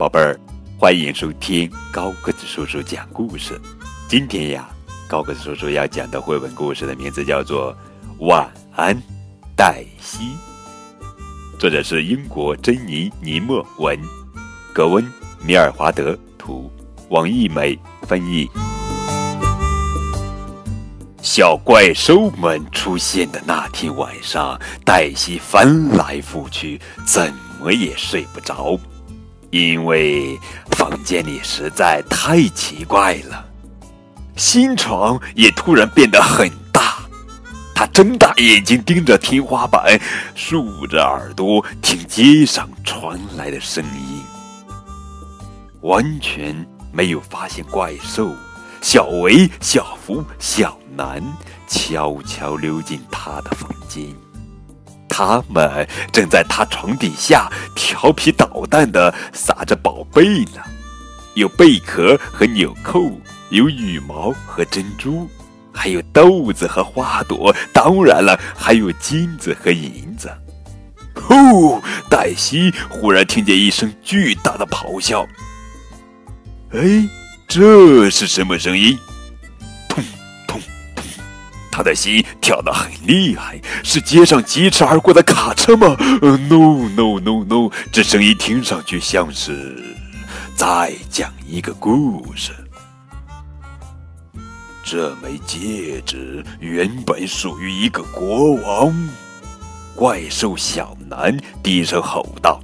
宝贝儿，欢迎收听高个子叔叔讲故事。今天呀，高个子叔叔要讲的绘本故事的名字叫做《晚安，黛西》，作者是英国珍妮·尼莫文，格温·米尔华德图，王艺美翻译。小怪兽们出现的那天晚上，黛西翻来覆去，怎么也睡不着。因为房间里实在太奇怪了，新床也突然变得很大。他睁大眼睛盯着天花板，竖着耳朵听街上传来的声音，完全没有发现怪兽。小维、小福、小南悄悄溜进他的房间。他们正在他床底下调皮捣蛋的撒着宝贝呢，有贝壳和纽扣，有羽毛和珍珠，还有豆子和花朵，当然了，还有金子和银子。呼！黛西忽然听见一声巨大的咆哮。哎，这是什么声音？他的心跳得很厉害，是街上疾驰而过的卡车吗？No No No No，这声音听上去像是在讲一个故事。这枚戒指原本属于一个国王。怪兽小南低声吼道：“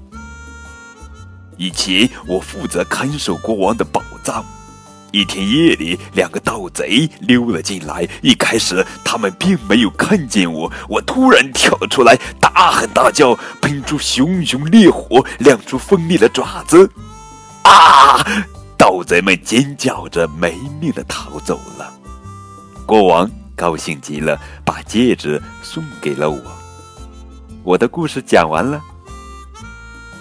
以前我负责看守国王的宝藏。”一天夜里，两个盗贼溜了进来。一开始，他们并没有看见我。我突然跳出来，大喊大叫，喷出熊熊烈火，亮出锋利的爪子。啊！盗贼们尖叫着，没命的逃走了。国王高兴极了，把戒指送给了我。我的故事讲完了。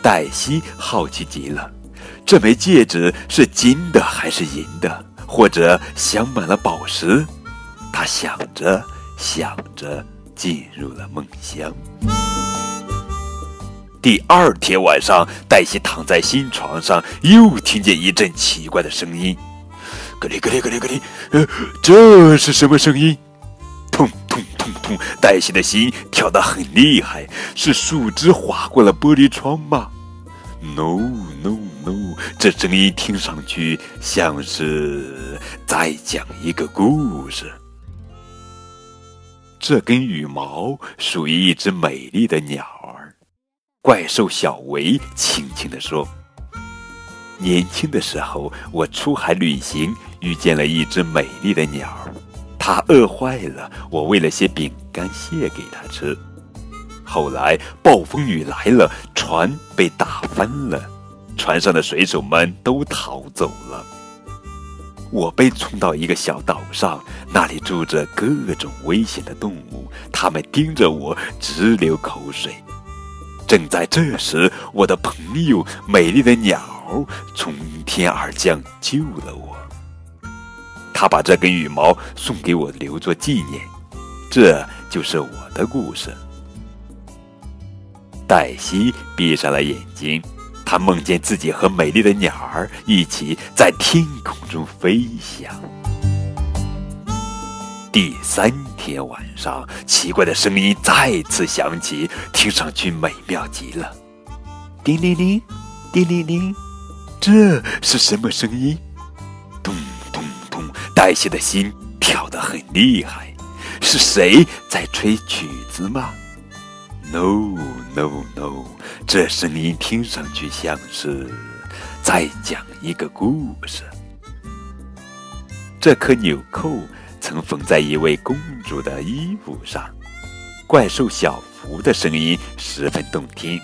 黛西好奇极了。这枚戒指是金的还是银的，或者镶满了宝石？他想着想着，进入了梦乡。第二天晚上，黛西躺在新床上，又听见一阵奇怪的声音：“咯哩咯哩咯哩咯哩。”呃，这是什么声音？痛痛痛痛！黛西的心跳得很厉害。是树枝划过了玻璃窗吗？No No。哦这声音听上去像是在讲一个故事。这根羽毛属于一只美丽的鸟儿。怪兽小维轻轻地说：“年轻的时候，我出海旅行，遇见了一只美丽的鸟儿它饿坏了，我喂了些饼干屑给它吃。后来暴风雨来了，船被打翻了。”船上的水手们都逃走了，我被冲到一个小岛上，那里住着各种危险的动物，它们盯着我直流口水。正在这时，我的朋友美丽的鸟从天而降救了我，他把这根羽毛送给我留作纪念。这就是我的故事。黛西闭上了眼睛。他梦见自己和美丽的鸟儿一起在天空中飞翔。第三天晚上，奇怪的声音再次响起，听上去美妙极了。叮铃铃，叮铃铃，这是什么声音？咚咚咚！黛西的心跳得很厉害。是谁在吹曲子吗？No no no！这声音听上去像是在讲一个故事。这颗纽扣曾缝在一位公主的衣服上。怪兽小福的声音十分动听。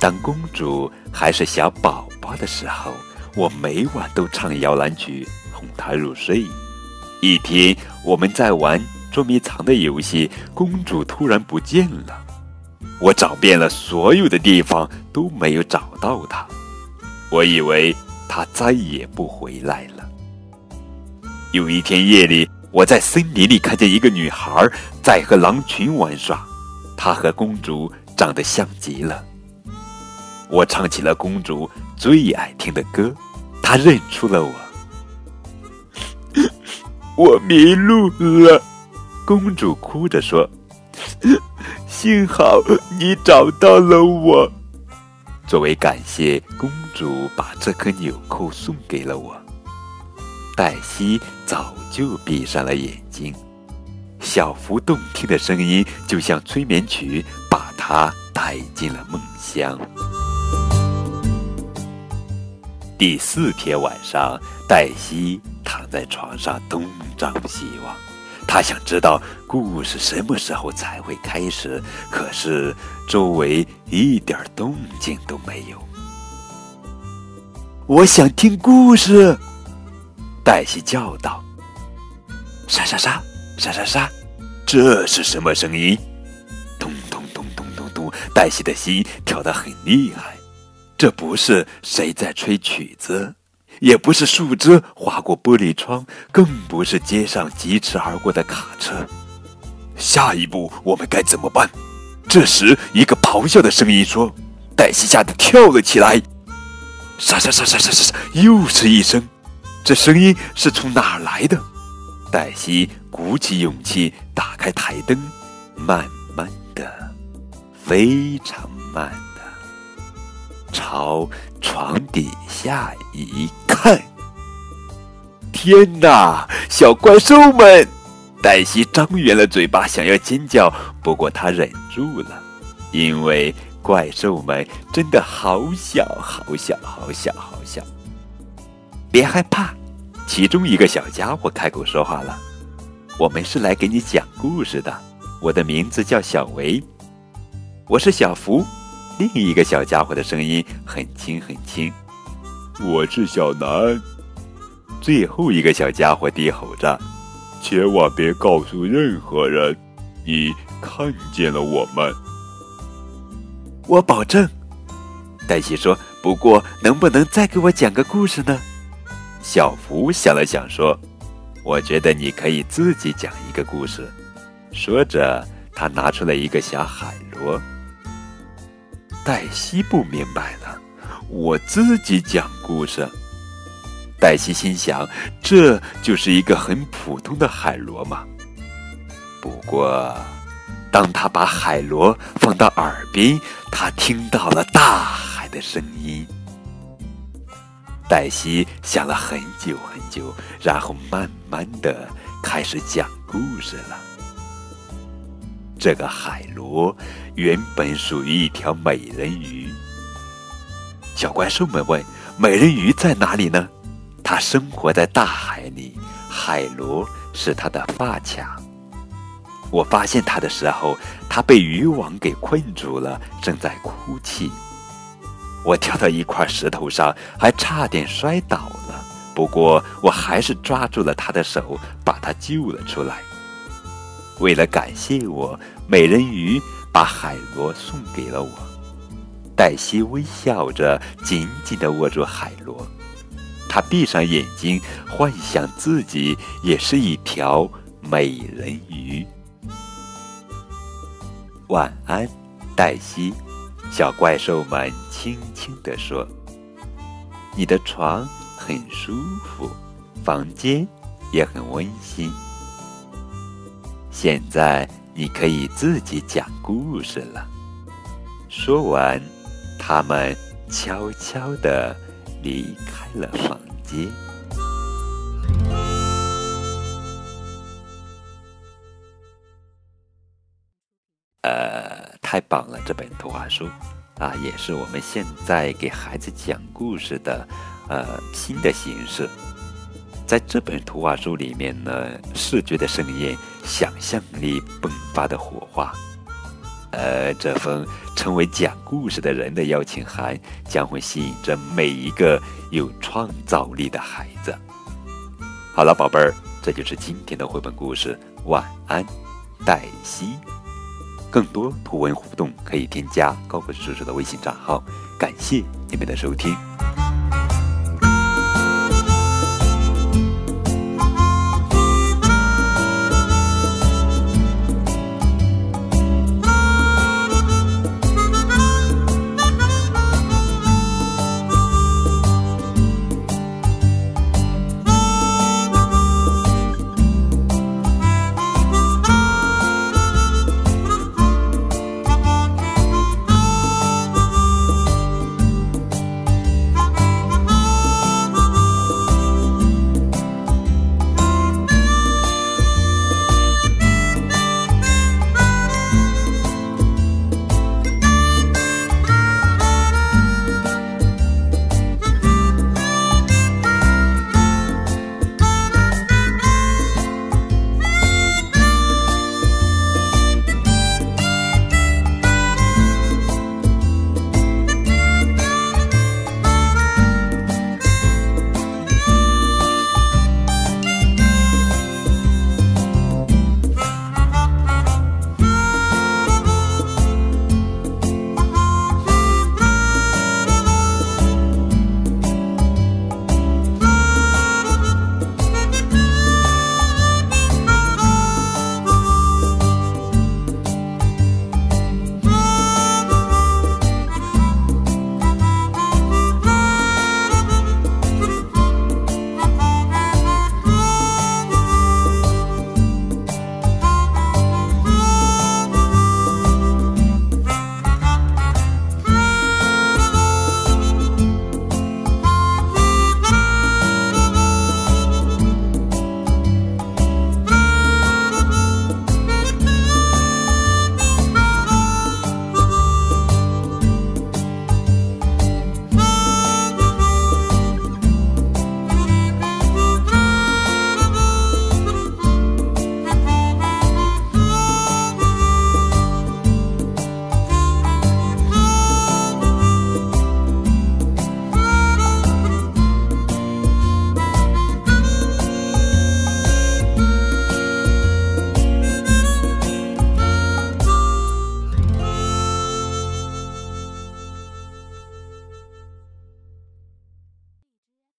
当公主还是小宝宝的时候，我每晚都唱摇篮曲哄她入睡。一天，我们在玩。捉迷藏的游戏，公主突然不见了。我找遍了所有的地方，都没有找到她。我以为她再也不回来了。有一天夜里，我在森林里看见一个女孩在和狼群玩耍，她和公主长得像极了。我唱起了公主最爱听的歌，她认出了我。我迷路了，公主哭着说：“ 幸好你找到了我。”作为感谢，公主把这颗纽扣送给了我。黛西早就闭上了眼睛，小福动听的声音就像催眠曲，把她带进了梦乡。第四天晚上，黛西躺在床上东张西望，他想知道故事什么时候才会开始。可是周围一点动静都没有。我想听故事，黛西叫道：“沙沙沙，沙沙沙，这是什么声音？”咚咚咚咚咚咚，黛西的心跳得很厉害。这不是谁在吹曲子，也不是树枝划过玻璃窗，更不是街上疾驰而过的卡车。下一步我们该怎么办？这时，一个咆哮的声音说：“黛西吓得跳了起来。”沙沙沙沙沙沙，又是一声。这声音是从哪儿来的？黛西鼓起勇气打开台灯，慢慢的，非常慢。朝床底下一看，天哪！小怪兽们！黛西张圆了嘴巴，想要尖叫，不过她忍住了，因为怪兽们真的好小，好小，好小，好小。别害怕，其中一个小家伙开口说话了：“我们是来给你讲故事的。我的名字叫小维，我是小福。”另一个小家伙的声音很轻很轻，我是小南。最后一个小家伙低吼着：“千万别告诉任何人，你看见了我们。”我保证。黛西说：“不过，能不能再给我讲个故事呢？”小福想了想说：“我觉得你可以自己讲一个故事。”说着，他拿出了一个小海螺。黛西不明白了，我自己讲故事。黛西心想，这就是一个很普通的海螺嘛。不过，当他把海螺放到耳边，他听到了大海的声音。黛西想了很久很久，然后慢慢的开始讲故事了。这个海螺原本属于一条美人鱼。小怪兽们问：“美人鱼在哪里呢？”它生活在大海里，海螺是它的发卡。我发现它的时候，它被渔网给困住了，正在哭泣。我跳到一块石头上，还差点摔倒了。不过我还是抓住了它的手，把它救了出来。为了感谢我，美人鱼把海螺送给了我。黛西微笑着，紧紧地握住海螺。她闭上眼睛，幻想自己也是一条美人鱼。晚安，黛西。小怪兽们轻轻地说：“你的床很舒服，房间也很温馨。”现在你可以自己讲故事了。说完，他们悄悄地离开了房间。呃，太棒了！这本图画书啊，也是我们现在给孩子讲故事的呃新的形式。在这本图画书里面呢，视觉的盛宴，想象力迸发的火花，呃这封成为讲故事的人的邀请函，将会吸引着每一个有创造力的孩子。好了，宝贝儿，这就是今天的绘本故事。晚安，黛西。更多图文互动可以添加高个叔叔的微信账号。感谢你们的收听。